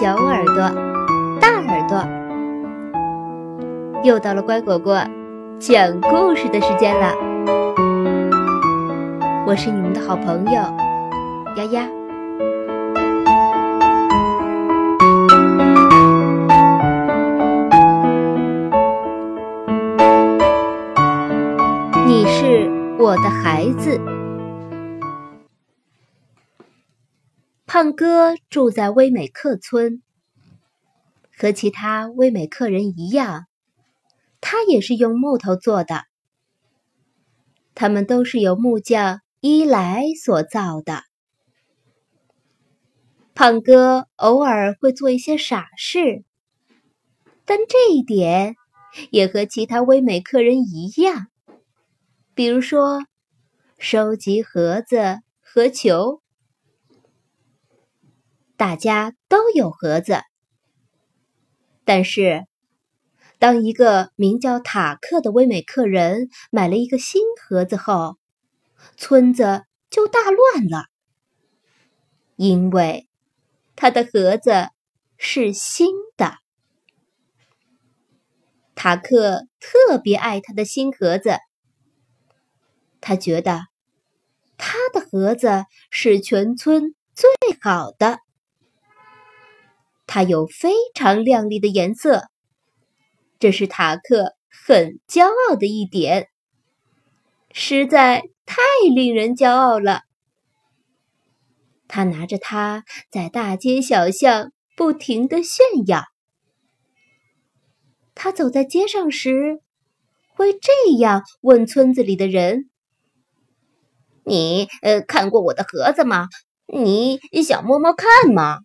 小耳朵、大耳朵，又到了乖果果讲故事的时间了。我是你们的好朋友丫丫。你是我的孩子。胖哥住在威美克村，和其他威美克人一样，他也是用木头做的。他们都是由木匠伊莱所造的。胖哥偶尔会做一些傻事，但这一点也和其他威美克人一样，比如说收集盒子和球。大家都有盒子，但是当一个名叫塔克的威美克人买了一个新盒子后，村子就大乱了，因为他的盒子是新的。塔克特别爱他的新盒子，他觉得他的盒子是全村最好的。它有非常亮丽的颜色，这是塔克很骄傲的一点，实在太令人骄傲了。他拿着它在大街小巷不停的炫耀。他走在街上时，会这样问村子里的人：“你呃，看过我的盒子吗？你想摸摸看吗？”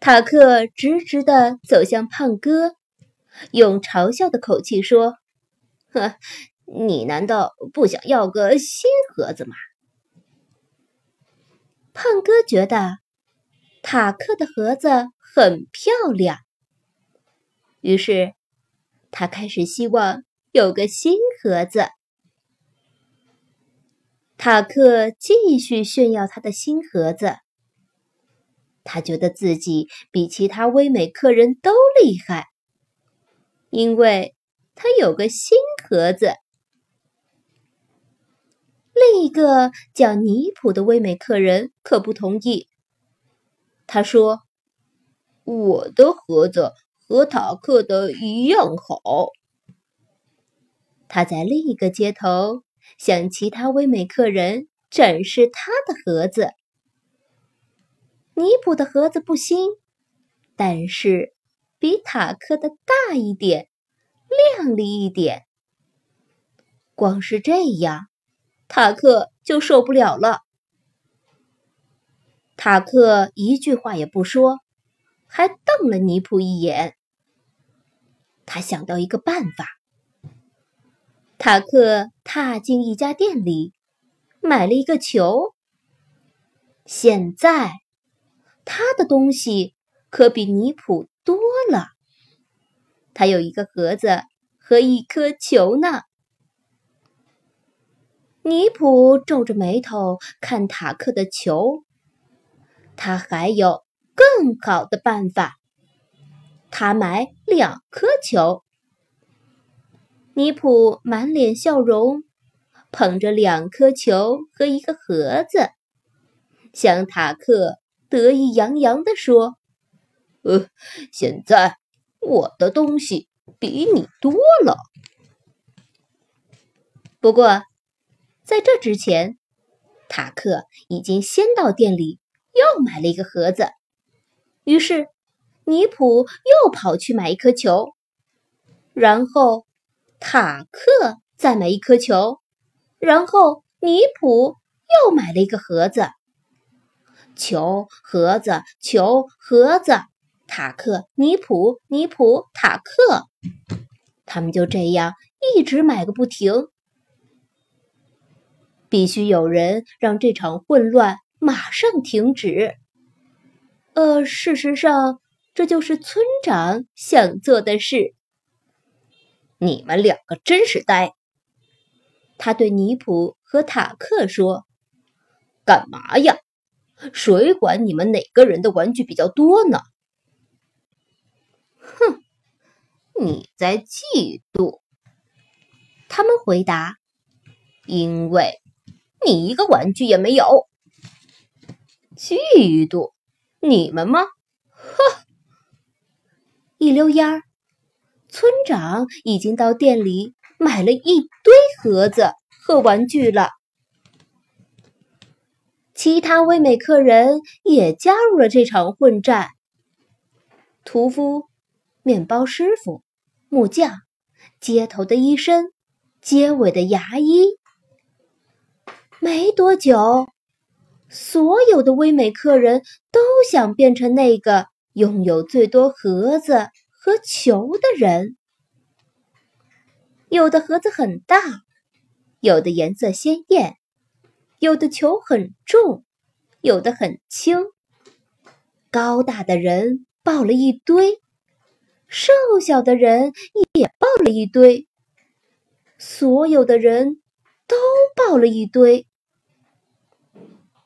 塔克直直地走向胖哥，用嘲笑的口气说：“呵，你难道不想要个新盒子吗？”胖哥觉得塔克的盒子很漂亮，于是他开始希望有个新盒子。塔克继续炫耀他的新盒子。他觉得自己比其他威美客人都厉害，因为他有个新盒子。另一个叫尼普的威美客人可不同意。他说：“我的盒子和塔克的一样好。”他在另一个街头向其他威美客人展示他的盒子。尼普的盒子不新，但是比塔克的大一点，亮丽一点。光是这样，塔克就受不了了。塔克一句话也不说，还瞪了尼普一眼。他想到一个办法。塔克踏进一家店里，买了一个球。现在。他的东西可比尼普多了，他有一个盒子和一颗球呢。尼普皱着眉头看塔克的球，他还有更好的办法，他买两颗球。尼普满脸笑容，捧着两颗球和一个盒子，向塔克。得意洋洋地说：“呃，现在我的东西比你多了。不过，在这之前，塔克已经先到店里又买了一个盒子。于是，尼普又跑去买一颗球，然后塔克再买一颗球，然后尼普又买了一个盒子。”球盒子，球盒子，塔克尼普尼普塔克，他们就这样一直买个不停。必须有人让这场混乱马上停止。呃，事实上，这就是村长想做的事。你们两个真是呆！他对尼普和塔克说：“干嘛呀？”谁管你们哪个人的玩具比较多呢？哼，你在嫉妒。他们回答：“因为你一个玩具也没有。”嫉妒你们吗？呵！一溜烟儿，村长已经到店里买了一堆盒子和玩具了。其他威美客人也加入了这场混战。屠夫、面包师傅、木匠、街头的医生、街尾的牙医。没多久，所有的威美客人都想变成那个拥有最多盒子和球的人。有的盒子很大，有的颜色鲜艳。有的球很重，有的很轻。高大的人抱了一堆，瘦小的人也抱了一堆。所有的人都抱了一堆。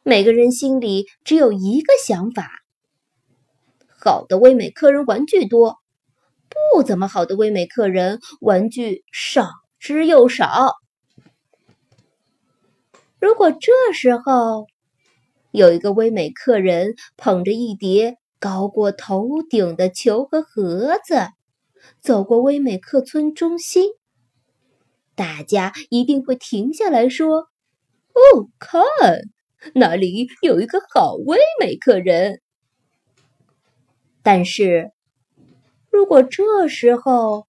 每个人心里只有一个想法：好的威美客人玩具多，不怎么好的威美客人玩具少之又少。如果这时候有一个威美客人捧着一叠高过头顶的球和盒子走过威美客村中心，大家一定会停下来说：“哦，看，那里有一个好威美客人。”但是，如果这时候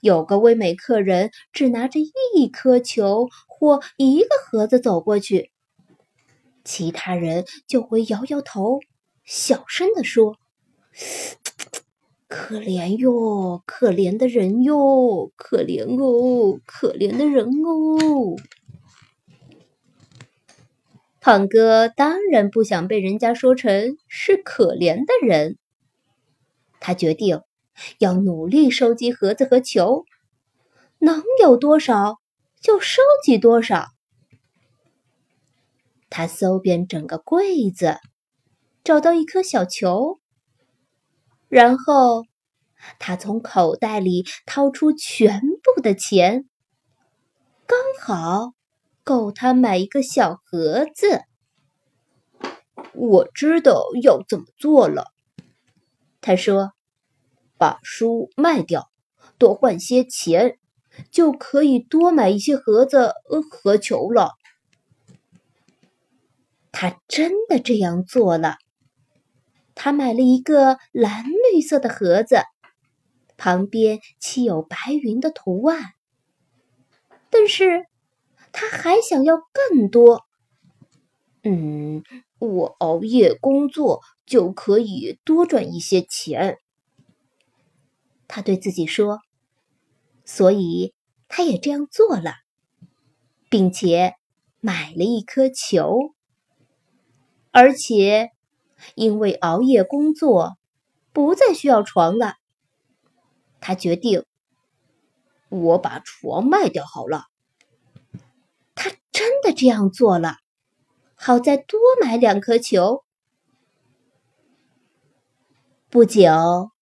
有个威美客人只拿着一颗球，或一个盒子走过去，其他人就会摇摇头，小声地说：“可怜哟，可怜的人哟，可怜哦，可怜的人哦。”胖哥当然不想被人家说成是可怜的人，他决定要努力收集盒子和球，能有多少？就收集多少。他搜遍整个柜子，找到一颗小球，然后他从口袋里掏出全部的钱，刚好够他买一个小盒子。我知道要怎么做了，他说：“把书卖掉，多换些钱。”就可以多买一些盒子和球了。他真的这样做了。他买了一个蓝绿色的盒子，旁边漆有白云的图案。但是他还想要更多。嗯，我熬夜工作就可以多赚一些钱。他对自己说。所以，他也这样做了，并且买了一颗球。而且，因为熬夜工作，不再需要床了，他决定，我把床卖掉好了。他真的这样做了，好再多买两颗球。不久。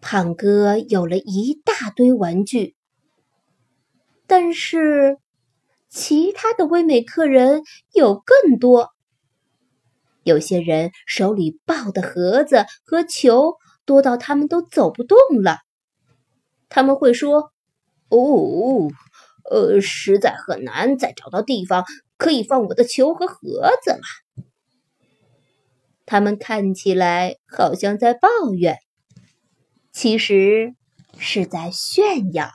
胖哥有了一大堆玩具，但是其他的威美客人有更多。有些人手里抱的盒子和球多到他们都走不动了。他们会说：“哦，呃，实在很难再找到地方可以放我的球和盒子了。”他们看起来好像在抱怨。其实是在炫耀。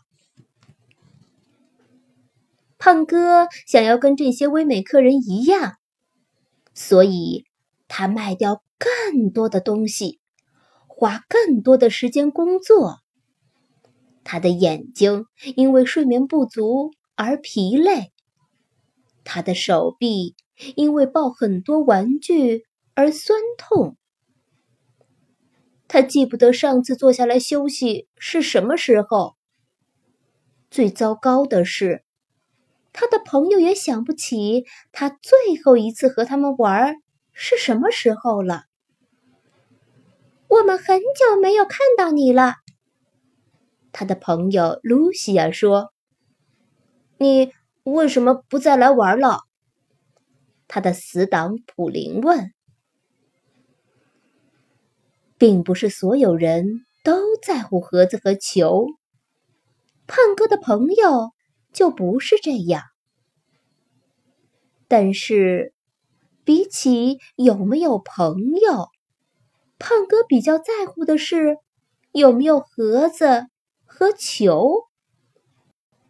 胖哥想要跟这些唯美客人一样，所以他卖掉更多的东西，花更多的时间工作。他的眼睛因为睡眠不足而疲累，他的手臂因为抱很多玩具而酸痛。他记不得上次坐下来休息是什么时候。最糟糕的是，他的朋友也想不起他最后一次和他们玩是什么时候了。我们很久没有看到你了。他的朋友露西亚说：“你为什么不再来玩了？”他的死党普林问。并不是所有人都在乎盒子和球。胖哥的朋友就不是这样。但是，比起有没有朋友，胖哥比较在乎的是有没有盒子和球。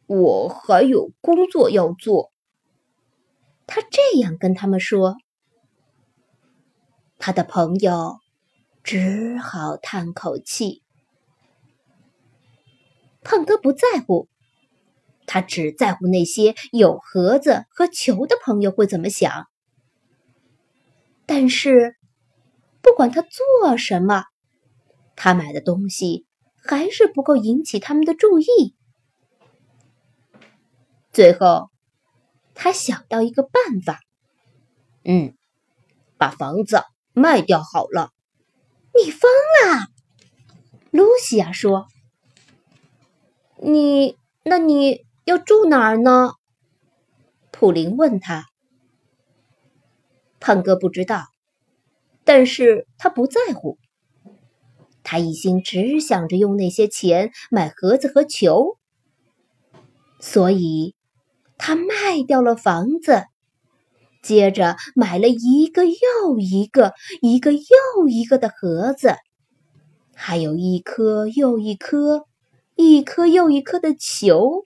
我还有工作要做，他这样跟他们说。他的朋友只好叹口气。胖哥不在乎。他只在乎那些有盒子和球的朋友会怎么想。但是，不管他做什么，他买的东西还是不够引起他们的注意。最后，他想到一个办法：嗯，把房子卖掉好了。你疯了，露西亚说。你，那你。要住哪儿呢？普林问他。胖哥不知道，但是他不在乎。他一心只想着用那些钱买盒子和球，所以他卖掉了房子，接着买了一个又一个、一个又一个的盒子，还有一颗又一颗、一颗又一颗的球。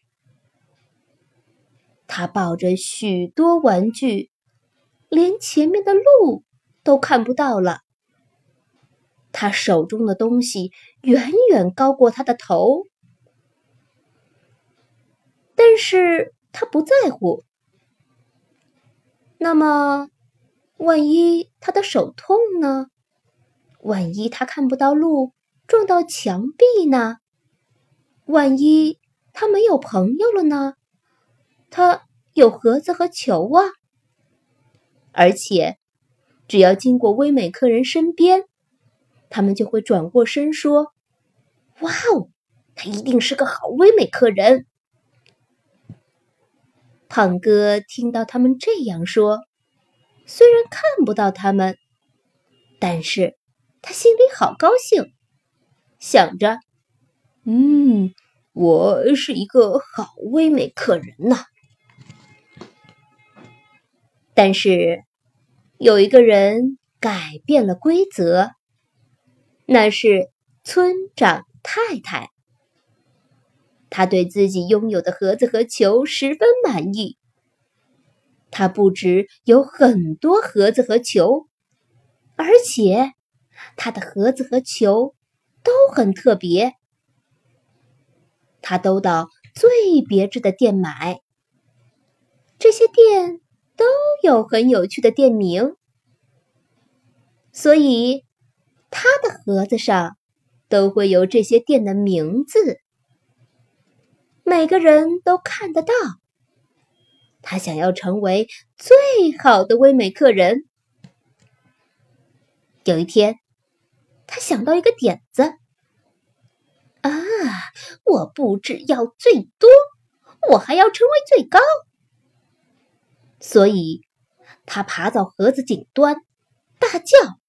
他抱着许多玩具，连前面的路都看不到了。他手中的东西远远高过他的头，但是他不在乎。那么，万一他的手痛呢？万一他看不到路，撞到墙壁呢？万一他没有朋友了呢？他有盒子和球啊，而且只要经过威美客人身边，他们就会转过身说：“哇哦，他一定是个好威美客人。”胖哥听到他们这样说，虽然看不到他们，但是他心里好高兴，想着：“嗯，我是一个好威美客人呐。”但是，有一个人改变了规则，那是村长太太。他对自己拥有的盒子和球十分满意。他不止有很多盒子和球，而且他的盒子和球都很特别。他都到最别致的店买，这些店。都有很有趣的店名，所以他的盒子上都会有这些店的名字，每个人都看得到。他想要成为最好的威美客人。有一天，他想到一个点子：啊，我不只要最多，我还要成为最高。所以，他爬到盒子顶端，大叫：“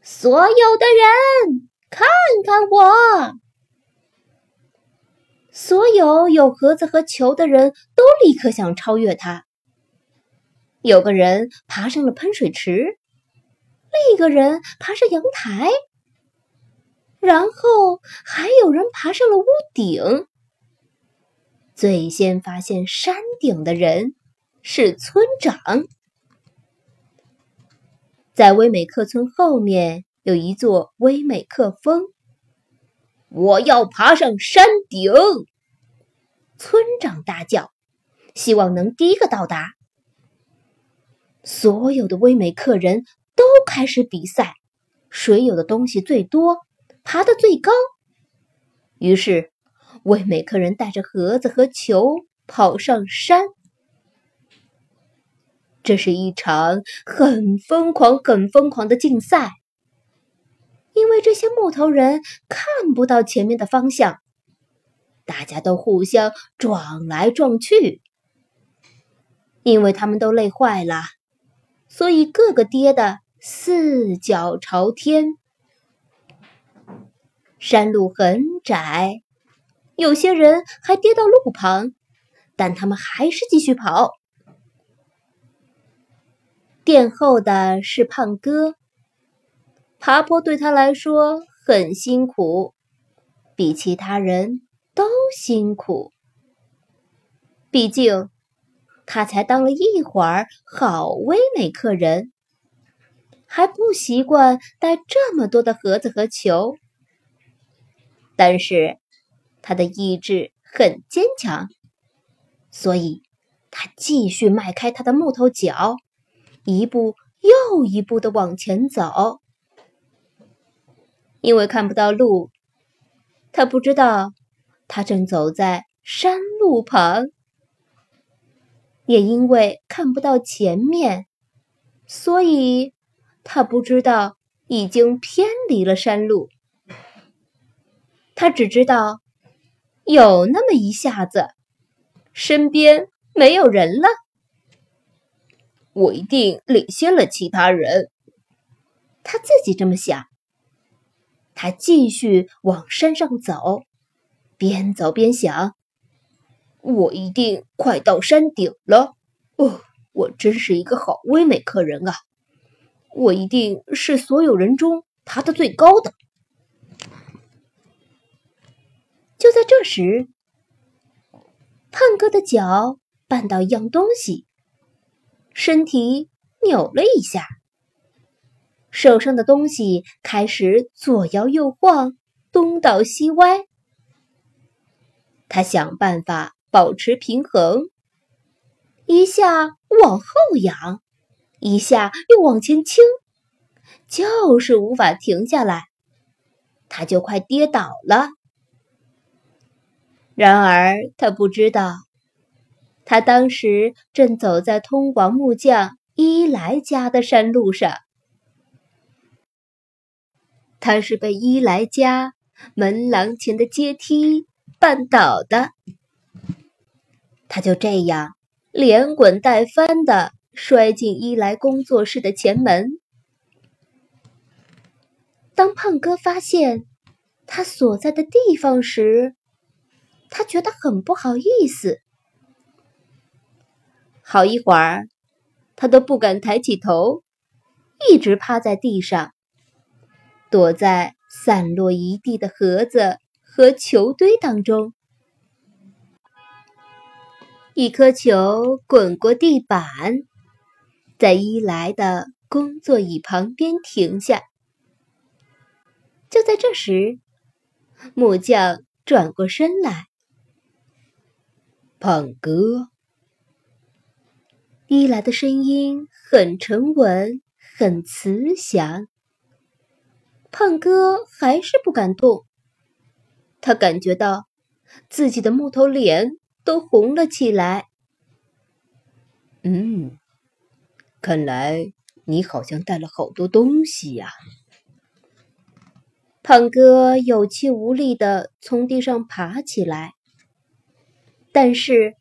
所有的人，看看我！”所有有盒子和球的人都立刻想超越他。有个人爬上了喷水池，另一个人爬上阳台，然后还有人爬上了屋顶。最先发现山顶的人。是村长，在威美克村后面有一座威美克峰。我要爬上山顶！村长大叫，希望能第一个到达。所有的威美客人都开始比赛，谁有的东西最多，爬得最高。于是，威美客人带着盒子和球跑上山。这是一场很疯狂、很疯狂的竞赛，因为这些木头人看不到前面的方向，大家都互相撞来撞去。因为他们都累坏了，所以个个跌得四脚朝天。山路很窄，有些人还跌到路旁，但他们还是继续跑。殿后的是胖哥，爬坡对他来说很辛苦，比其他人都辛苦。毕竟。他才当了一会儿好威美客人，还不习惯带这么多的盒子和球。但是他的意志很坚强，所以他继续迈开他的木头脚，一步又一步的往前走。因为看不到路，他不知道他正走在山路旁。也因为看不到前面，所以他不知道已经偏离了山路。他只知道有那么一下子，身边没有人了。我一定领先了其他人，他自己这么想。他继续往山上走，边走边想。我一定快到山顶了！哦，我真是一个好威美客人啊！我一定是所有人中爬得最高的。就在这时，胖哥的脚绊到一样东西，身体扭了一下，手上的东西开始左摇右晃，东倒西歪。他想办法。保持平衡，一下往后仰，一下又往前倾，就是无法停下来，他就快跌倒了。然而他不知道，他当时正走在通往木匠伊莱家的山路上，他是被伊莱家门廊前的阶梯绊倒的。他就这样连滚带翻的摔进伊莱工作室的前门。当胖哥发现他所在的地方时，他觉得很不好意思。好一会儿，他都不敢抬起头，一直趴在地上，躲在散落一地的盒子和球堆当中。一颗球滚过地板，在伊莱的工作椅旁边停下。就在这时，木匠转过身来：“胖哥。”伊莱的声音很沉稳，很慈祥。胖哥还是不敢动，他感觉到自己的木头脸。都红了起来。嗯，看来你好像带了好多东西呀。胖哥有气无力的从地上爬起来，但是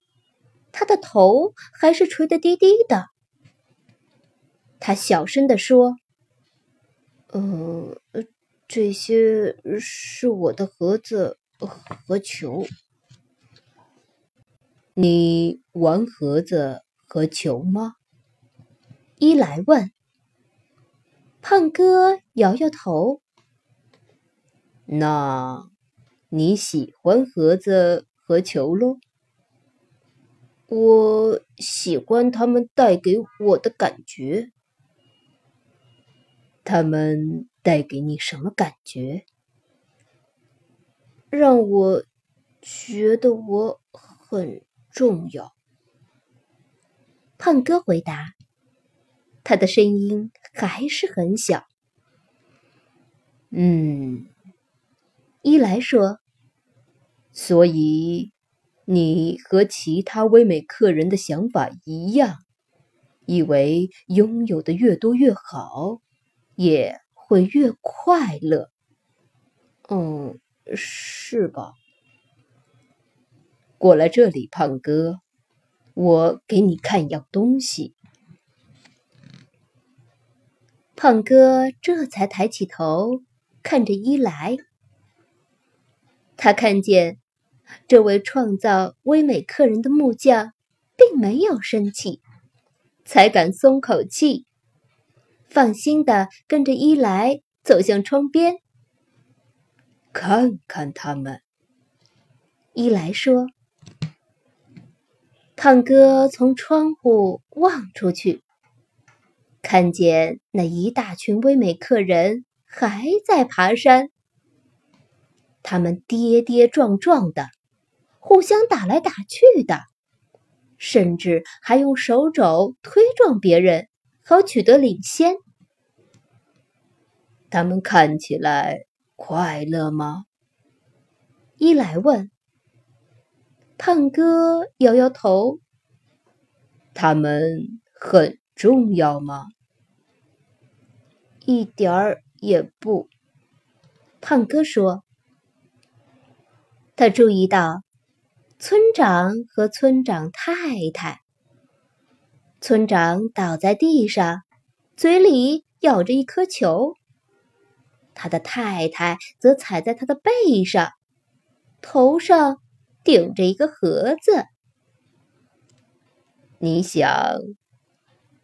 他的头还是垂得低低的。他小声的说：“嗯，这些是我的盒子和球。”你玩盒子和球吗？伊莱问。胖哥摇摇头。那你喜欢盒子和球喽？我喜欢他们带给我的感觉。他们带给你什么感觉？让我觉得我很。重要。胖哥回答，他的声音还是很小。嗯，伊莱说：“所以你和其他威美客人的想法一样，以为拥有的越多越好，也会越快乐。嗯，是吧？过来这里，胖哥，我给你看样东西。胖哥这才抬起头，看着伊莱。他看见这位创造威美客人的木匠，并没有生气，才敢松口气，放心的跟着伊莱走向窗边。看看他们，伊莱说。胖哥从窗户望出去。看见那一大群威美客人还在爬山，他们跌跌撞撞的，互相打来打去的，甚至还用手肘推撞别人，好取得领先。他们看起来快乐吗？伊莱问。胖哥摇摇头。他们很。重要吗？一点儿也不。胖哥说。他注意到村长和村长太太。村长倒在地上，嘴里咬着一颗球。他的太太则踩在他的背上，头上顶着一个盒子。你想？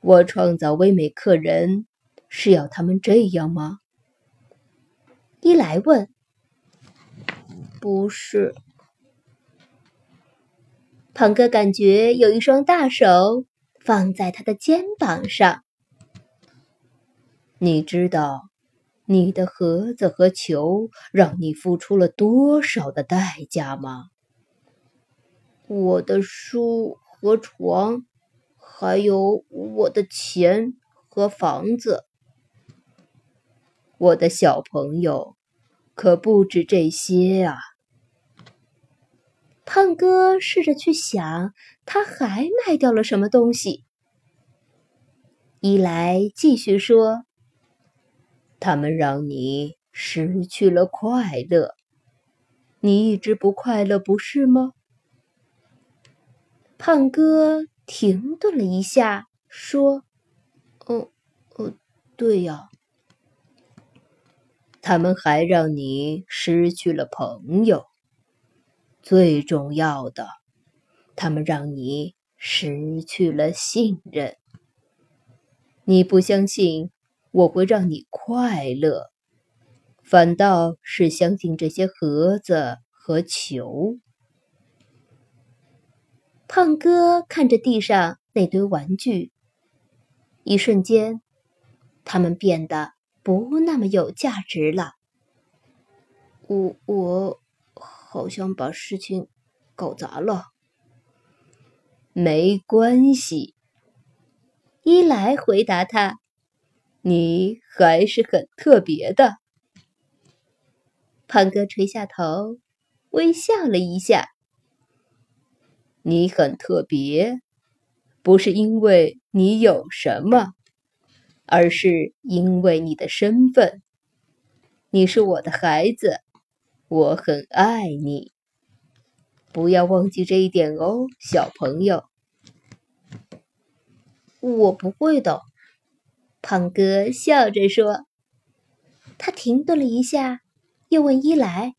我创造威美客人，是要他们这样吗？伊莱问。不是。胖哥感觉有一双大手放在他的肩膀上。你知道，你的盒子和球让你付出了多少的代价吗？我的书和床。还有我的钱和房子，我的小朋友，可不止这些啊！胖哥试着去想，他还卖掉了什么东西。伊莱继续说：“他们让你失去了快乐，你一直不快乐，不是吗？”胖哥。停顿了一下，说：“哦，哦，对呀。他们还让你失去了朋友。最重要的，他们让你失去了信任。你不相信我会让你快乐，反倒是相信这些盒子和球。”胖哥看着地上那堆玩具，一瞬间，他们变得不那么有价值了。我我好像把事情搞砸了。没关系，伊莱回答他：“你还是很特别的。”胖哥垂下头，微笑了一下。你很特别，不是因为你有什么，而是因为你的身份。你是我的孩子，我很爱你。不要忘记这一点哦，小朋友。我不会的，胖哥笑着说。他停顿了一下，又问伊莱：“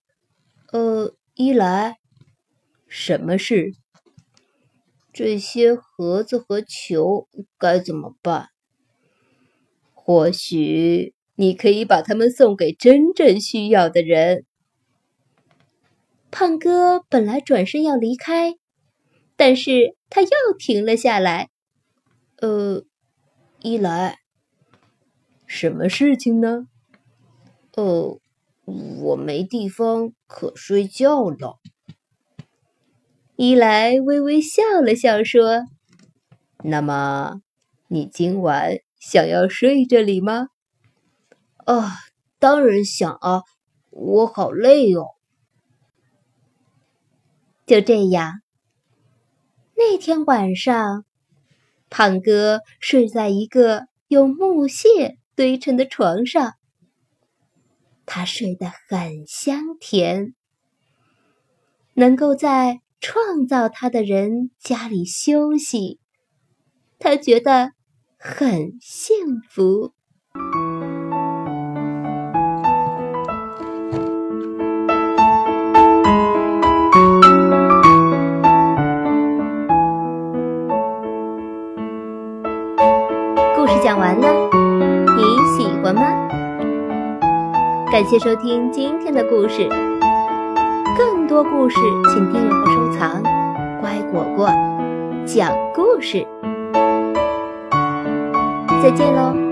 呃，伊莱，什么事？”这些盒子和球该怎么办？或许你可以把它们送给真正需要的人。胖哥本来转身要离开，但是他又停了下来。呃，伊莱，什么事情呢？呃，我没地方可睡觉了。伊莱微微笑了笑，说：“那么，你今晚想要睡这里吗？”“啊，当然想啊，我好累哦。”就这样，那天晚上，胖哥睡在一个用木屑堆成的床上，他睡得很香甜。能够在创造他的人家里休息，他觉得很幸福。谢收听今天的故事。更多故事，请订阅和收藏。乖果果讲故事，再见喽。